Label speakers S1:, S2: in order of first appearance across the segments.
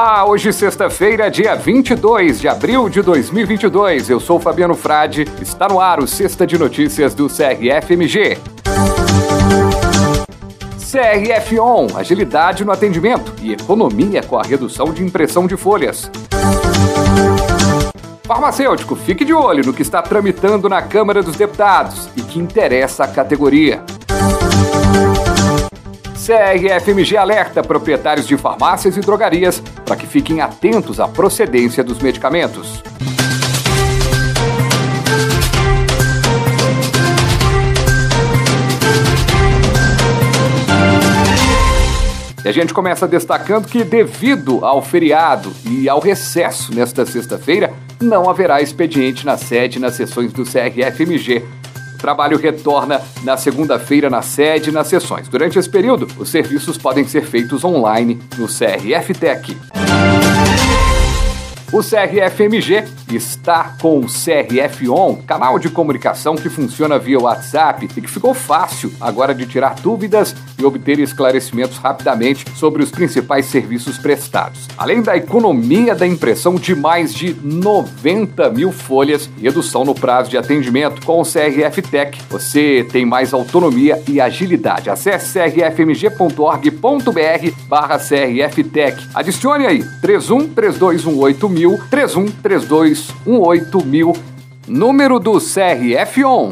S1: Olá, hoje sexta-feira, dia 22 de abril de 2022. Eu sou Fabiano Frade. Está no ar o Sexta de Notícias do CRFMG. CRF On, agilidade no atendimento e economia com a redução de impressão de folhas. Farmacêutico, fique de olho no que está tramitando na Câmara dos Deputados e que interessa a categoria. CRFMG alerta proprietários de farmácias e drogarias para que fiquem atentos à procedência dos medicamentos. E a gente começa destacando que, devido ao feriado e ao recesso nesta sexta-feira, não haverá expediente na sede nas sessões do CRFMG trabalho retorna na segunda-feira na sede e nas sessões. Durante esse período, os serviços podem ser feitos online no CRF Tech. O CRFMG está com o CRF On, canal de comunicação que funciona via WhatsApp e que ficou fácil agora de tirar dúvidas e obter esclarecimentos rapidamente sobre os principais serviços prestados. Além da economia da impressão de mais de 90 mil folhas e redução no prazo de atendimento com o CRF Tech, você tem mais autonomia e agilidade. Acesse crfmg.org.br barra CRF Adicione aí 31 3218 mil, 31 3218 mil, número do CRF On.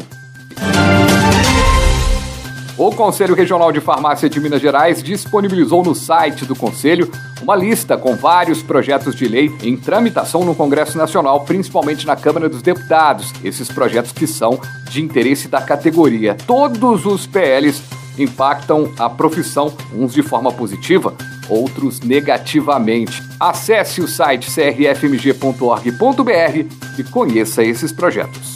S1: O Conselho Regional de Farmácia de Minas Gerais disponibilizou no site do Conselho uma lista com vários projetos de lei em tramitação no Congresso Nacional, principalmente na Câmara dos Deputados. Esses projetos que são de interesse da categoria. Todos os PLs impactam a profissão, uns de forma positiva, outros negativamente. Acesse o site crfmg.org.br e conheça esses projetos.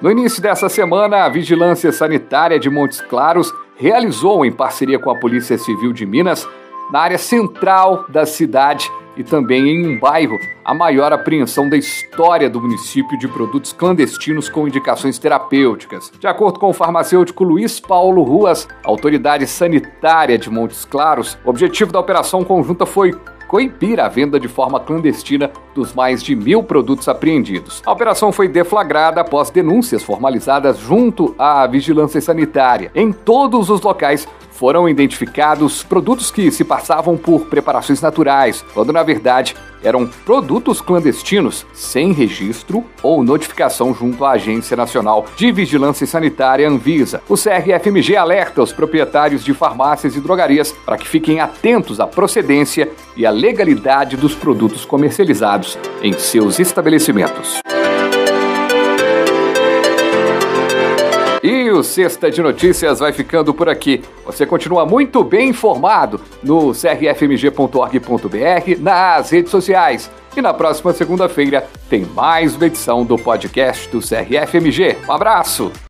S1: No início dessa semana, a Vigilância Sanitária de Montes Claros realizou, em parceria com a Polícia Civil de Minas, na área central da cidade e também em um bairro, a maior apreensão da história do município de produtos clandestinos com indicações terapêuticas. De acordo com o farmacêutico Luiz Paulo Ruas, autoridade sanitária de Montes Claros, o objetivo da operação conjunta foi coibir a venda de forma clandestina dos mais de mil produtos apreendidos. A operação foi deflagrada após denúncias formalizadas junto à Vigilância Sanitária. Em todos os locais foram identificados produtos que se passavam por preparações naturais, quando na verdade eram produtos clandestinos sem registro ou notificação junto à Agência Nacional de Vigilância Sanitária Anvisa. O CRFMG alerta os proprietários de farmácias e drogarias para que fiquem atentos à procedência e à legalidade dos produtos comercializados em seus estabelecimentos. E o Sexta de Notícias vai ficando por aqui. Você continua muito bem informado no crfmg.org.br, nas redes sociais. E na próxima segunda-feira tem mais uma edição do podcast do CRFMG. Um abraço!